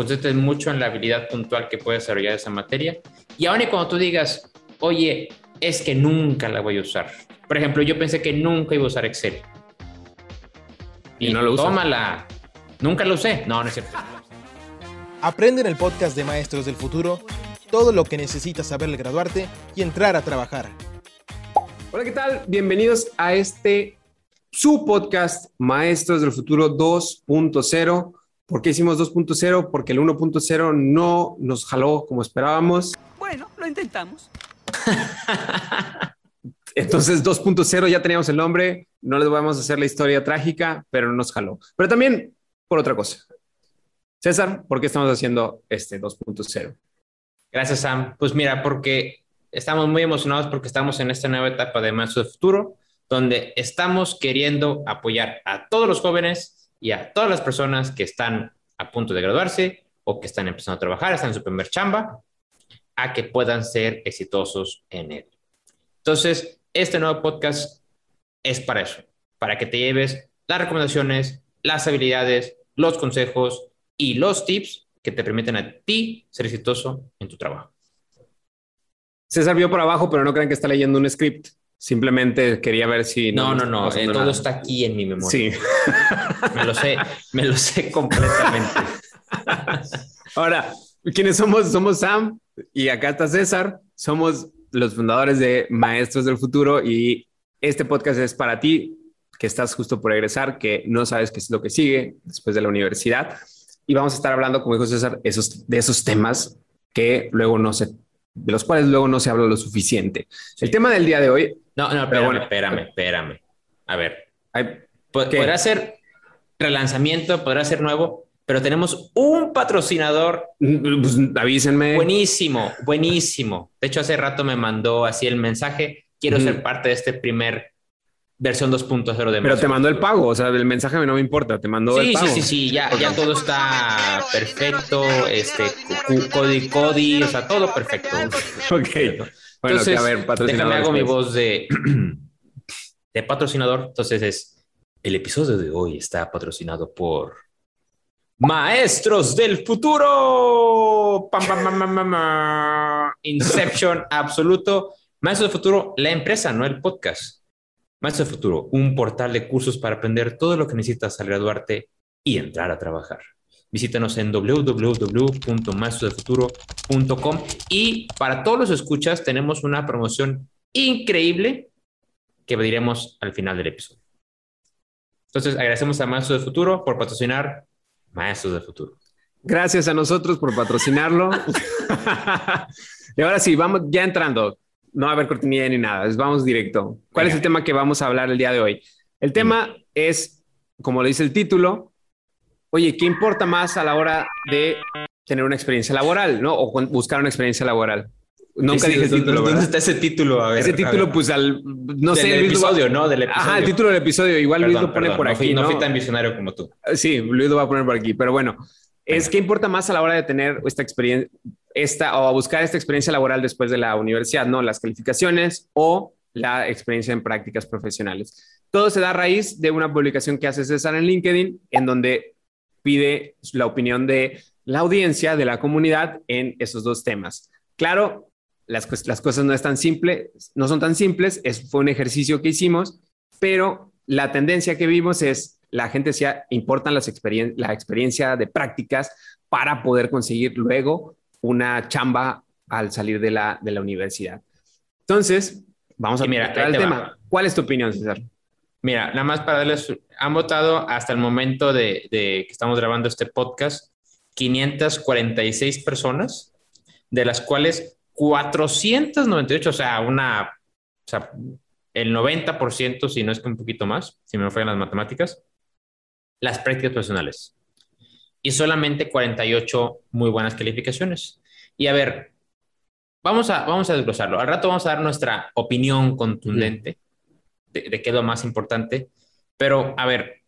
concentres mucho en la habilidad puntual que puedes desarrollar esa materia. Y aún y cuando tú digas, oye, es que nunca la voy a usar. Por ejemplo, yo pensé que nunca iba a usar Excel. Y, no lo usas. Tómala. Nunca lo usé. No, no es cierto. Aprende en el podcast de Maestros del Futuro todo lo que necesitas saber al graduarte y entrar a trabajar. Hola, ¿qué tal? Bienvenidos a este su podcast Maestros del Futuro 2.0. ¿Por qué hicimos 2.0? Porque el 1.0 no nos jaló como esperábamos. Bueno, lo intentamos. Entonces 2.0 ya teníamos el nombre, no les vamos a hacer la historia trágica, pero no nos jaló. Pero también por otra cosa. César, ¿por qué estamos haciendo este 2.0? Gracias, Sam. Pues mira, porque estamos muy emocionados porque estamos en esta nueva etapa de Maestros del Futuro, donde estamos queriendo apoyar a todos los jóvenes y a todas las personas que están a punto de graduarse o que están empezando a trabajar, están en su primer chamba, a que puedan ser exitosos en él. Entonces, este nuevo podcast es para eso, para que te lleves las recomendaciones, las habilidades, los consejos y los tips que te permiten a ti ser exitoso en tu trabajo. César vio por abajo, pero no crean que está leyendo un script. Simplemente quería ver si... No, no, no, eh, todo está aquí en mi memoria. Sí. me lo sé, me lo sé completamente. Ahora, ¿quiénes somos? Somos Sam y acá está César. Somos los fundadores de Maestros del Futuro y este podcast es para ti que estás justo por egresar, que no sabes qué es lo que sigue después de la universidad. Y vamos a estar hablando, como dijo César, esos, de esos temas que luego no se de los cuales luego no se habla lo suficiente. El tema del día de hoy. No, no, pero bueno, espérame, espérame. A ver, podrá ser relanzamiento, podrá ser nuevo, pero tenemos un patrocinador. Pues, avísenme. Buenísimo, buenísimo. De hecho, hace rato me mandó así el mensaje. Quiero ser parte de este primer versión 2.0 de Pero te mandó el pago, o sea, el mensaje no me importa, te mandó el pago. Sí, sí, sí, ya, ya todo está perfecto, este, Cody, Cody, o sea, todo perfecto. ok. Bueno, Entonces, a ver, déjame hago mi voz de, de patrocinador. Entonces es, el episodio de hoy está patrocinado por Maestros del Futuro. Pam, pam, pam, Inception absoluto. Maestros del Futuro, la empresa, no el podcast. Maestro del Futuro, un portal de cursos para aprender todo lo que necesitas al graduarte y entrar a trabajar. Visítanos en www.maestrodelfuturo.com y para todos los escuchas tenemos una promoción increíble que diremos al final del episodio. Entonces, agradecemos a Maestros del Futuro por patrocinar Maestros del Futuro. Gracias a nosotros por patrocinarlo. y ahora sí, vamos ya entrando no va a haber cortinilla ni nada, vamos directo. ¿Cuál es el tema que vamos a hablar el día de hoy? El tema es, como le dice el título, oye, ¿qué importa más a la hora de tener una experiencia laboral, no? O buscar una experiencia laboral. Nunca dije el título. ¿Dónde está ese título? A ver, ese título, pues al, no sé. El episodio, ¿no? Del episodio. Ajá, el título del episodio. Igual Luis lo pone por aquí. No fui, tan visionario como tú. Sí, Luis lo va a poner por aquí. Pero bueno, es qué importa más a la hora de tener esta experiencia, esta o a buscar esta experiencia laboral después de la universidad, ¿no? Las calificaciones o la experiencia en prácticas profesionales. Todo se da a raíz de una publicación que hace César en LinkedIn, en donde pide la opinión de la audiencia, de la comunidad en esos dos temas. Claro, las, las cosas no, es tan simple, no son tan simples, es, fue un ejercicio que hicimos, pero la tendencia que vimos es la gente se las la experiencia de prácticas para poder conseguir luego una chamba al salir de la, de la universidad. Entonces, vamos a mirar el tema. ¿Cuál es tu opinión, César? Mira, nada más para darles, han votado hasta el momento de, de, que estamos grabando este podcast 546 personas, de las cuales 498, o sea, una, o sea, el 90%, si no es que un poquito más, si me fallan las matemáticas, las prácticas profesionales y solamente 48 muy buenas calificaciones. Y a ver, vamos a, vamos a desglosarlo. Al rato vamos a dar nuestra opinión contundente de, qué es lo más importante. Pero, a ver,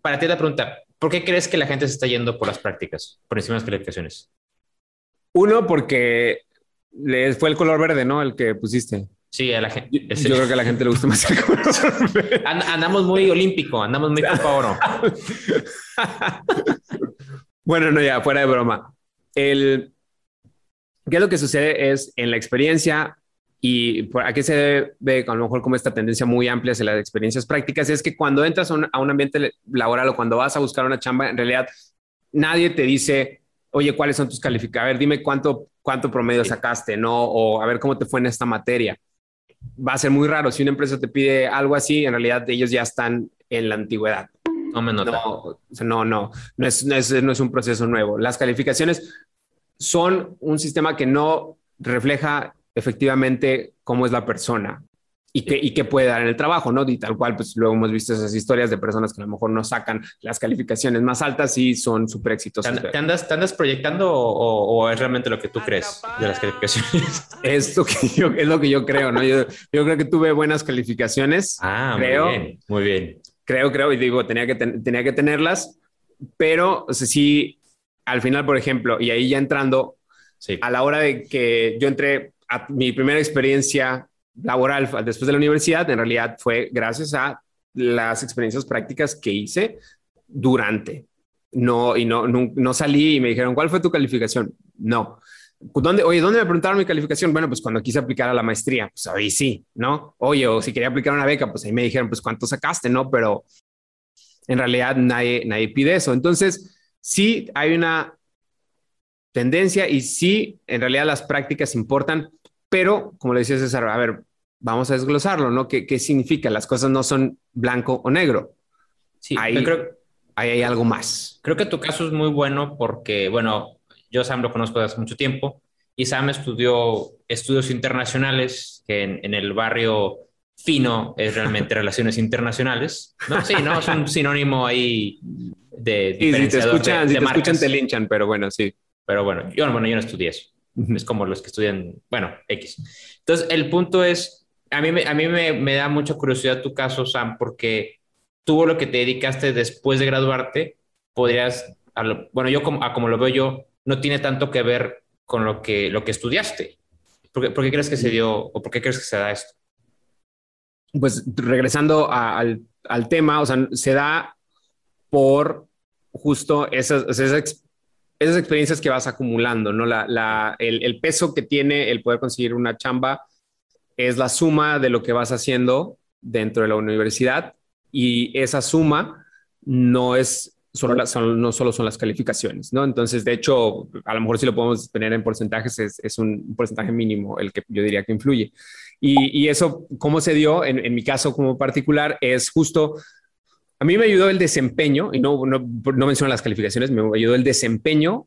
para ti la pregunta, ¿por qué crees que la gente se está yendo por las prácticas, por encima de las calificaciones? Uno, porque fue el color verde, ¿no? El que pusiste. Sí, a la gente. Yo, creo que a la gente le gusta más el color andamos muy olímpico, andamos muy copa oro. Bueno, no, ya, fuera de broma. El, ¿Qué es lo que sucede? Es en la experiencia y por, a qué se ve a lo mejor como esta tendencia muy amplia hacia las experiencias prácticas, es que cuando entras a un, a un ambiente laboral o cuando vas a buscar una chamba, en realidad nadie te dice, oye, ¿cuáles son tus calificaciones? A ver, dime cuánto, cuánto promedio sacaste, ¿no? O a ver cómo te fue en esta materia. Va a ser muy raro. Si una empresa te pide algo así, en realidad ellos ya están en la antigüedad. No me nota. No, no, no, no es, no, es, no es un proceso nuevo. Las calificaciones son un sistema que no refleja efectivamente cómo es la persona y qué, y qué puede dar en el trabajo, ¿no? Y tal cual, pues luego hemos visto esas historias de personas que a lo mejor no sacan las calificaciones más altas y son súper exitosas. ¿Te, andas, ¿Te andas proyectando o, o, es realmente lo que tú crees de las calificaciones? Es lo que yo, es lo que yo creo, ¿no? Yo, yo creo que tuve buenas calificaciones. Ah, creo, muy bien, muy bien. Creo, creo, y digo, tenía que, ten, tenía que tenerlas, pero o sea, sí, al final, por ejemplo, y ahí ya entrando, sí. a la hora de que yo entré a mi primera experiencia laboral después de la universidad, en realidad fue gracias a las experiencias prácticas que hice durante. No, y no, no, no salí y me dijeron, ¿cuál fue tu calificación? No. ¿Dónde, oye, ¿dónde me preguntaron mi calificación? Bueno, pues cuando quise aplicar a la maestría, pues ahí sí, ¿no? Oye, o si quería aplicar una beca, pues ahí me dijeron, pues cuánto sacaste, ¿no? Pero en realidad nadie, nadie pide eso. Entonces, sí hay una tendencia y sí, en realidad las prácticas importan, pero como le decía César, a ver, vamos a desglosarlo, ¿no? ¿Qué, qué significa? Las cosas no son blanco o negro. Sí, ahí, creo, ahí hay algo más. Creo que tu caso es muy bueno porque, bueno, yo Sam lo conozco desde hace mucho tiempo y Sam estudió estudios internacionales, que en, en el barrio fino es realmente relaciones internacionales, ¿no? Sí, ¿no? Es un sinónimo ahí de... Y si te escuchan, de, si de te, escuchan te linchan, pero bueno, sí. Pero bueno, yo, bueno, yo no estudié eso. Es como los que estudian, bueno, X. Entonces, el punto es, a mí, a mí me, me da mucha curiosidad tu caso, Sam, porque tú lo que te dedicaste después de graduarte, podrías, a lo, bueno, yo como, a como lo veo yo, no tiene tanto que ver con lo que, lo que estudiaste. ¿Por qué, ¿Por qué, crees que se dio o por qué crees que se da esto? Pues regresando a, al, al, tema, o sea, se da por justo esas, esas, esas experiencias que vas acumulando, ¿no? La, la, el, el, peso que tiene el poder conseguir una chamba es la suma de lo que vas haciendo dentro de la universidad y esa suma no es solo las, son, no solo son las calificaciones, ¿no? Entonces, de hecho, a lo mejor si lo podemos tener en porcentajes, es, es un porcentaje mínimo el que yo diría que influye. Y, y eso, ¿cómo se dio? En, en, mi caso como particular, es justo, a mí me ayudó el desempeño, y no, no, no menciono las calificaciones, me ayudó el desempeño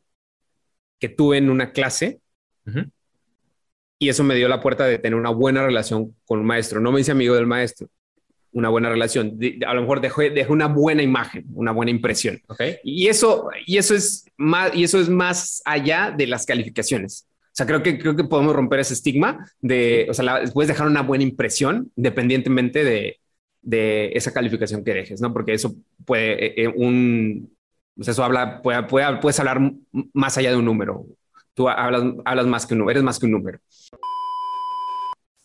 que tuve en una clase. Uh -huh. Y eso me dio la puerta de tener una buena relación con un maestro. No me hice amigo del maestro, una buena relación. A lo mejor dejé, dejé una buena imagen, una buena impresión. Okay. Y eso, y eso es más, y eso es más allá de las calificaciones. O sea, creo que, creo que podemos romper ese estigma de, o sea, la, puedes dejar una buena impresión independientemente de, de esa calificación que dejes, ¿no? Porque eso puede, eh, un, o sea, eso habla, puede, puede, puedes hablar más allá de un número. Tú hablas, hablas más que un número, eres más que un número.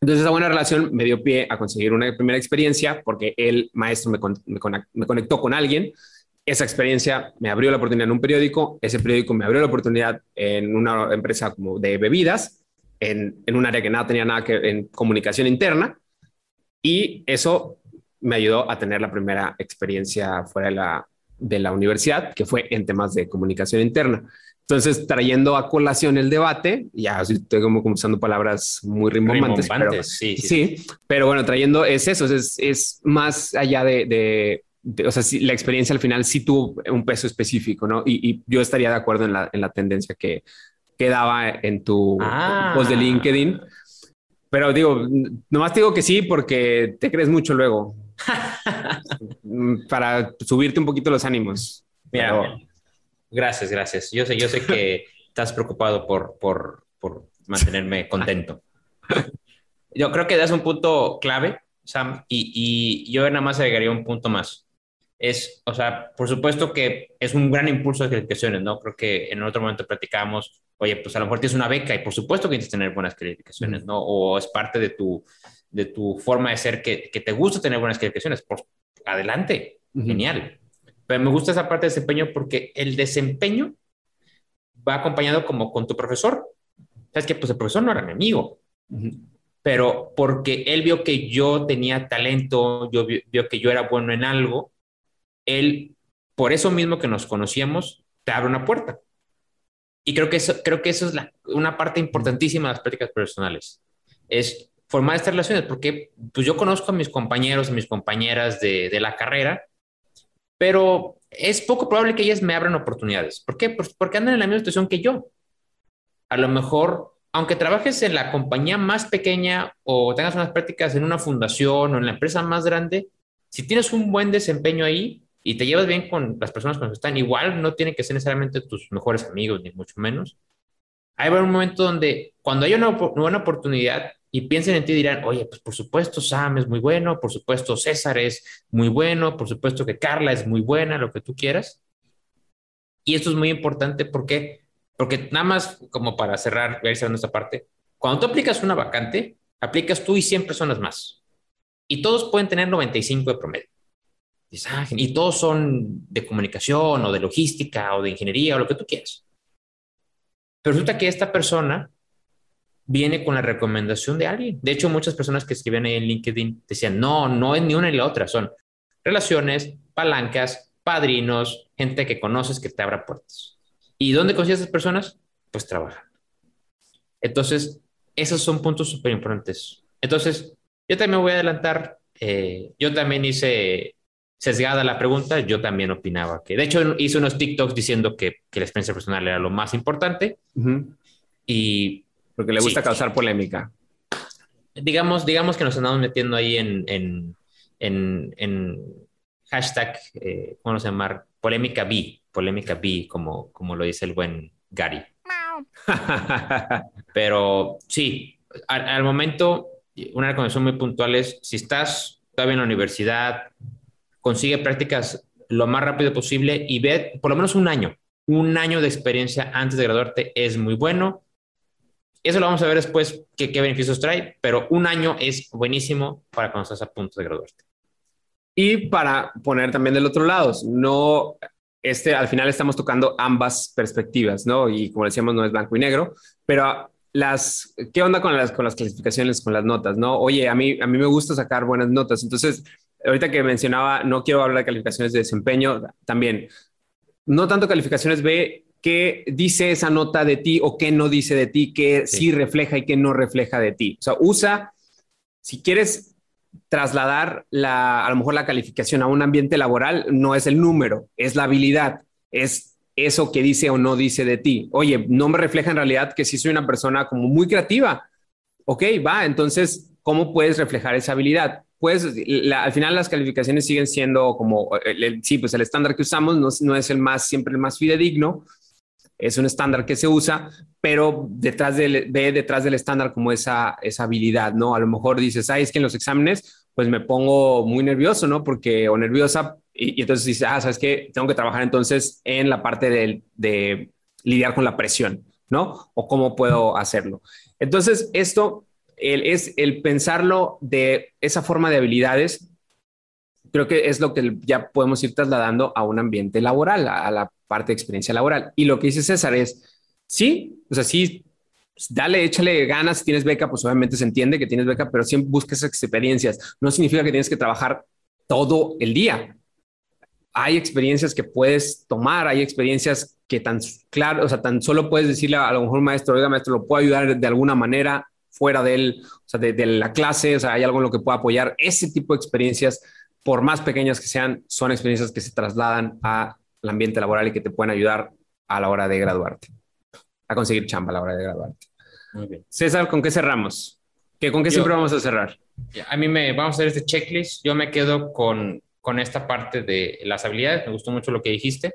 Entonces esa buena relación me dio pie a conseguir una primera experiencia porque el maestro me, con, me, me, conectó con alguien. Esa experiencia me abrió la oportunidad en un periódico, ese periódico me abrió la oportunidad en una empresa como de bebidas, en, en un área que nada tenía nada que en comunicación interna y eso me ayudó a tener la primera experiencia fuera de la, de la universidad, que fue en temas de comunicación interna. Entonces, trayendo a colación el debate, ya estoy como, usando palabras muy rimbombantes, rimbombantes pero, sí, sí, sí, pero bueno, trayendo es eso, es, es más allá de, de, de, o sea, la experiencia al final sí tuvo un peso específico, ¿no? Y, y yo estaría de acuerdo en la, en la tendencia que, que daba en tu ah. post de LinkedIn. Pero digo, nomás te digo que sí porque te crees mucho luego. Para subirte un poquito los ánimos. Mira, pero, Gracias, gracias. Yo sé, yo sé que estás preocupado por, por, por mantenerme contento. Yo creo que das un punto clave, Sam, y, y, yo nada más agregaría un punto más. Es, o sea, por supuesto que es un gran impulso de calificaciones, ¿no? Creo que en otro momento platicábamos, oye, pues a lo mejor tienes una beca y por supuesto que tienes que tener buenas calificaciones, ¿no? O es parte de tu, de tu forma de ser que, que te gusta tener buenas calificaciones. Por, adelante, uh -huh. genial. Pero me gusta esa parte de desempeño porque el desempeño va acompañado como con tu profesor. Sabes que pues el profesor no era mi amigo, pero porque él vio que yo tenía talento, yo vio, que yo era bueno en algo, él, por eso mismo que nos conocíamos, te abre una puerta. Y creo que eso, creo que eso es una parte importantísima de las prácticas personales. Es formar estas relaciones, porque pues yo conozco a mis compañeros y mis compañeras de, de, la carrera, pero es poco probable que ellas me abran oportunidades. ¿Por qué? Pues porque andan en la misma situación que yo. A lo mejor aunque trabajes en la compañía más pequeña o tengas unas prácticas en una fundación o en la empresa más grande, si tienes un buen desempeño ahí y te llevas bien con las personas con las que están, igual no tienen que ser necesariamente tus mejores amigos, ni mucho menos. Hay un momento donde cuando hay una, buena oportunidad y piensen en ti, dirán, oye, pues por supuesto Sam es muy bueno, por supuesto César es muy bueno, por supuesto que Carla es muy buena, lo que tú quieras. Y esto es muy importante porque porque nada más como para cerrar, voy a ir cerrando esta parte, cuando tú aplicas una vacante, aplicas tú y 100 personas más. Y todos pueden tener 95 de promedio. Y todos son de comunicación o de logística o de ingeniería o lo que tú quieras. Pero resulta que esta persona viene con la recomendación de alguien. De hecho, muchas personas que escribían ahí en LinkedIn decían, no, no es ni una ni la otra, son relaciones, palancas, padrinos, gente que conoces que te abra puertas. ¿Y dónde consigues esas personas? Pues trabajando. Entonces, esos son puntos súper importantes. Entonces, yo también voy a adelantar. Eh, yo también hice sesgada la pregunta. Yo también opinaba que, de hecho, hice unos TikToks diciendo que, que la experiencia personal era lo más importante. Y. Porque le gusta causar polémica. Digamos, digamos que nos andamos metiendo ahí en, en, en, hashtag, eh, ¿cómo se llama? Polémica B polémica B, como, como lo dice el buen Gary. Pero sí, al, momento, una recomendación muy puntual es, si estás todavía en la universidad, consigue prácticas lo más rápido posible y ve por lo menos un año. Un año de experiencia antes de graduarte es muy bueno. Eso lo vamos a ver después qué, beneficios trae, pero un año es buenísimo para cuando estás a punto de graduarte. Y para poner también del otro lado, no este, al final estamos tocando ambas perspectivas, ¿no? Y como decíamos, no es blanco y negro, pero las, ¿qué onda con las, con las clasificaciones, con las notas, no? Oye, a mí, a mí me gusta sacar buenas notas. Entonces, ahorita que mencionaba, no quiero hablar de calificaciones de desempeño, también, no tanto calificaciones, ve qué dice esa nota de ti o qué no dice de ti, qué sí refleja y qué no refleja de ti. O sea, usa, si quieres trasladar la, a lo mejor la calificación a un ambiente laboral no es el número, es la habilidad, es eso que dice o no dice de ti. Oye, no me refleja en realidad que si soy una persona como muy creativa. Ok, va, entonces, ¿cómo puedes reflejar esa habilidad? Pues al final las calificaciones siguen siendo como, sí, pues el estándar que usamos no, no es el más, siempre el más fidedigno, es un estándar que se usa, pero detrás del, ve detrás del estándar como esa, esa habilidad, ¿no? A lo mejor dices, ay, es que en los exámenes, pues me pongo muy nervioso, ¿no? Porque, o nerviosa, y, entonces dices, ah, ¿sabes qué? Tengo que trabajar entonces en la parte de, de lidiar con la presión, ¿no? O cómo puedo hacerlo. Entonces, esto es el pensarlo de esa forma de habilidades creo que es lo que ya podemos ir trasladando a un ambiente laboral, a, la parte de experiencia laboral. Y lo que dice César es, sí, o sea, sí, dale, échale ganas, si tienes beca, pues obviamente se entiende que tienes beca, pero siempre busques experiencias. No significa que tienes que trabajar todo el día. Hay experiencias que puedes tomar, hay experiencias que tan claro, o sea, tan solo puedes decirle a, lo mejor maestro, oiga, maestro, lo puedo ayudar de alguna manera fuera de él, o sea, de, de la clase, o sea, hay algo en lo que pueda apoyar. Ese tipo de experiencias por más pequeñas que sean, son experiencias que se trasladan al ambiente laboral y que te pueden ayudar a la hora de graduarte, a conseguir chamba a la hora de graduarte. Muy bien. César, ¿con qué cerramos? ¿Qué, ¿Con qué siempre vamos a cerrar? A mí me vamos a hacer este checklist. Yo me quedo con, con esta parte de las habilidades. Me gustó mucho lo que dijiste.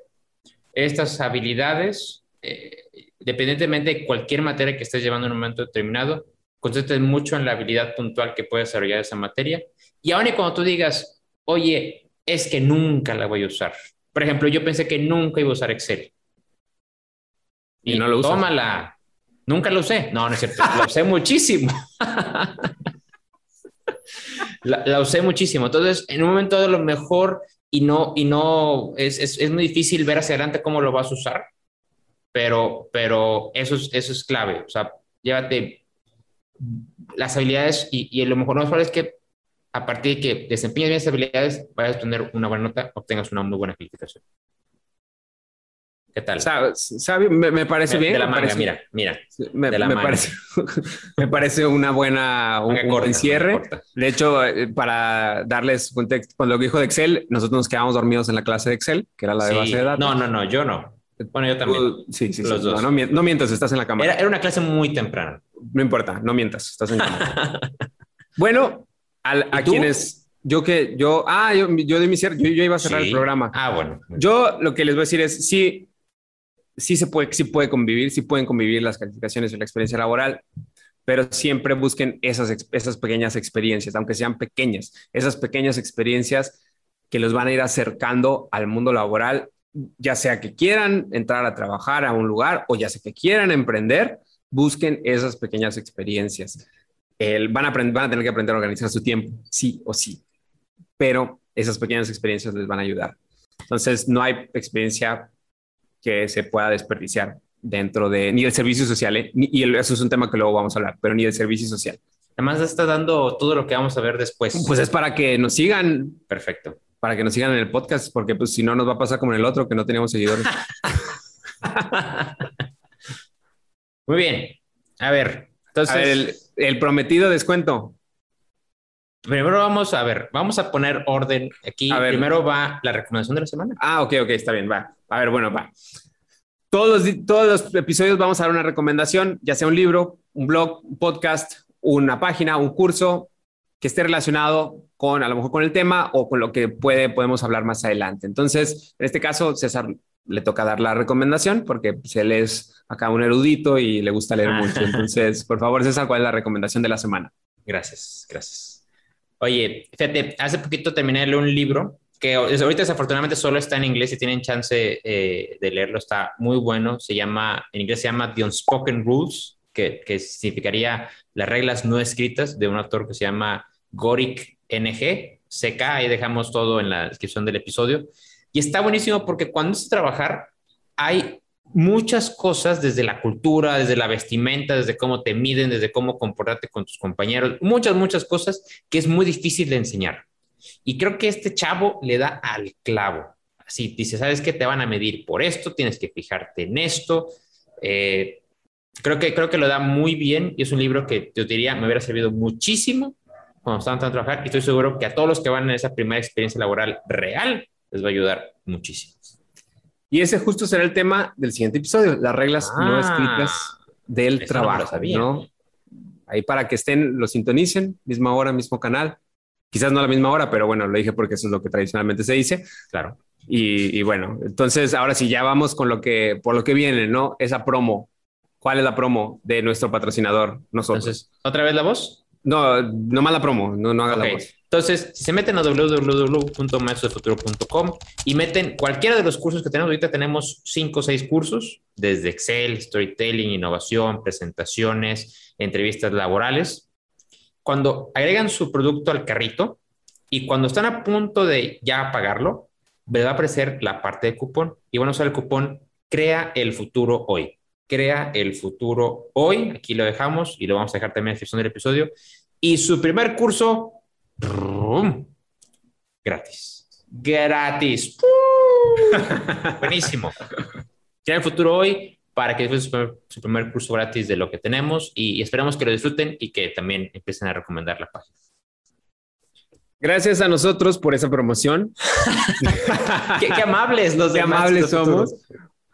Estas habilidades, eh, independientemente de cualquier materia que estés llevando en un momento determinado, concéntrate mucho en la habilidad puntual que puede desarrollar esa materia. Y aún y cuando tú digas, oye, es que nunca la voy a usar. Por ejemplo, yo pensé que nunca iba a usar Excel. Y, no lo usé. Tómala. Nunca lo usé. No, no es cierto. La usé muchísimo. la, usé muchísimo. Entonces, en un momento de lo mejor y no, y no, es, es, es, muy difícil ver hacia adelante cómo lo vas a usar. pero, pero eso, es, eso es clave. O sea, llévate las habilidades y, y lo mejor no es que a partir de que desempeñes bien esas habilidades, vayas a tener una buena nota, obtengas una muy buena calificación. ¿Qué tal? ¿Sabe? Me, parece bien. De la manga, mira, mira. Me, parece, me parece una buena, un, buen cierre. De hecho, eh, para darles contexto, con lo que dijo de Excel, nosotros nos quedamos dormidos en la clase de Excel, que era la de base de datos. No, no, no, yo no. Bueno, yo también. sí, sí, Los dos. No, no, mientas, estás en la cámara. Era, una clase muy temprana. No importa, no mientas, estás en la cámara. bueno, a quienes yo que yo, ah, yo, yo de mi cierre, yo, yo, iba a cerrar el programa. Ah, bueno. Yo lo que les voy a decir es, sí, sí se puede, sí puede convivir, sí pueden convivir las calificaciones y la experiencia laboral, pero siempre busquen esas, esas pequeñas experiencias, aunque sean pequeñas, esas pequeñas experiencias que los van a ir acercando al mundo laboral, ya sea que quieran entrar a trabajar a un lugar o ya sea que quieran emprender, busquen esas pequeñas experiencias. van, a van a tener que aprender a organizar su tiempo, sí o sí, pero esas pequeñas experiencias les van a ayudar. Entonces, no hay experiencia que se pueda desperdiciar dentro de ni el servicio social, ¿eh? y eso es un tema que luego vamos a hablar, pero ni el servicio social. Además está dando todo lo que vamos a ver después. Pues es para que nos sigan. Perfecto. Para que nos sigan en el podcast, porque pues si no nos va a pasar como en el otro, que no teníamos seguidores. Muy bien. A ver, entonces... el, prometido descuento. Primero vamos a ver, vamos a poner orden aquí. Primero va la recomendación de la semana. Ah, ok, ok, está bien, va. A ver, bueno, va. Todos los, todos los episodios vamos a dar una recomendación, ya sea un libro, un blog, un podcast, una página, un curso que esté relacionado con a lo mejor con el tema o con lo que puede, podemos hablar más adelante. Entonces, en este caso, César le toca dar la recomendación porque pues, él es acá un erudito y le gusta leer mucho. Entonces, por favor, César, ¿cuál es la recomendación de la semana? Gracias, gracias. Oye, fíjate, hace poquito terminé de leer un libro que ahorita desafortunadamente solo está en inglés y tienen chance eh, de leerlo, está muy bueno, se llama, en inglés se llama The Unspoken Rules, que, que significaría las reglas no escritas de un autor que se llama Gorik NG, CK, ahí dejamos todo en la descripción del episodio. Y está buenísimo porque cuando es trabajar, hay muchas cosas desde la cultura, desde la vestimenta, desde cómo te miden, desde cómo comportarte con tus compañeros, muchas, muchas cosas que es muy difícil de enseñar. Y creo que este chavo le da al clavo. Así dice, ¿sabes qué? Te van a medir por esto, tienes que fijarte en esto. Eh, creo, que, creo que lo da muy bien y es un libro que te diría me hubiera servido muchísimo cuando estaban a trabajar y estoy seguro que a todos los que van en esa primera experiencia laboral real les va a ayudar muchísimo. Y ese justo será el tema del siguiente episodio, las reglas no ah. escritas del trabajo, no, Ahí para que estén, lo sintonicen, misma hora, mismo canal. Quizás no a la misma hora, pero bueno, lo dije porque eso es lo que tradicionalmente se dice. Claro. Y, bueno, entonces ahora sí, ya vamos con lo que, por lo que viene, ¿no? Esa promo. ¿Cuál es la promo de nuestro patrocinador? Nosotros. Entonces, ¿otra vez la voz? No, no más la promo, no, no haga la voz. Entonces, si se meten a www.maestrosdefuturo.com y meten cualquiera de los cursos que tenemos, ahorita tenemos cinco o seis cursos, desde Excel, Storytelling, Innovación, presentaciones, entrevistas laborales. Cuando agregan su producto al carrito y cuando están a punto de ya pagarlo, les va a aparecer la parte de cupón y van a usar el cupón Crea el futuro hoy. Crea el futuro hoy. Aquí lo dejamos y lo vamos a dejar también en la descripción del episodio. Y su primer curso Gratis. Gratis. Buenísimo. Tiene el futuro hoy para que disfruten su primer, curso gratis de lo que tenemos y, esperamos que lo disfruten y que también empiecen a recomendar la página. Gracias a nosotros por esa promoción. qué, amables los Qué amables somos.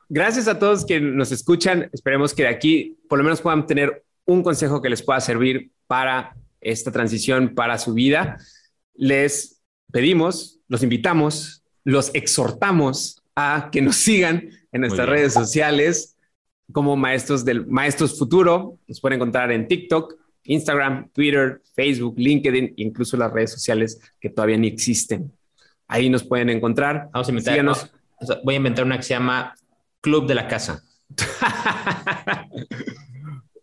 Gracias a todos que nos escuchan. Esperemos que de aquí por lo menos puedan tener un consejo que les pueda servir para esta transición para su vida, les pedimos, los invitamos, los exhortamos a que nos sigan en nuestras redes sociales como Maestros del Maestros Futuro. Nos pueden encontrar en TikTok, Instagram, Twitter, Facebook, LinkedIn, incluso las redes sociales que todavía ni existen. Ahí nos pueden encontrar. Vamos a inventar, voy a inventar una que se llama Club de la Casa.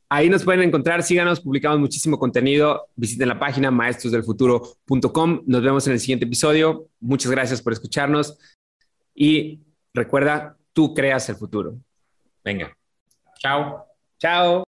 Ahí nos pueden encontrar, síganos, publicamos muchísimo contenido. Visiten la página maestrosdelfuturo.com. Nos vemos en el siguiente episodio. Muchas gracias por escucharnos y recuerda, tú creas el futuro. Venga. Chao. Chao.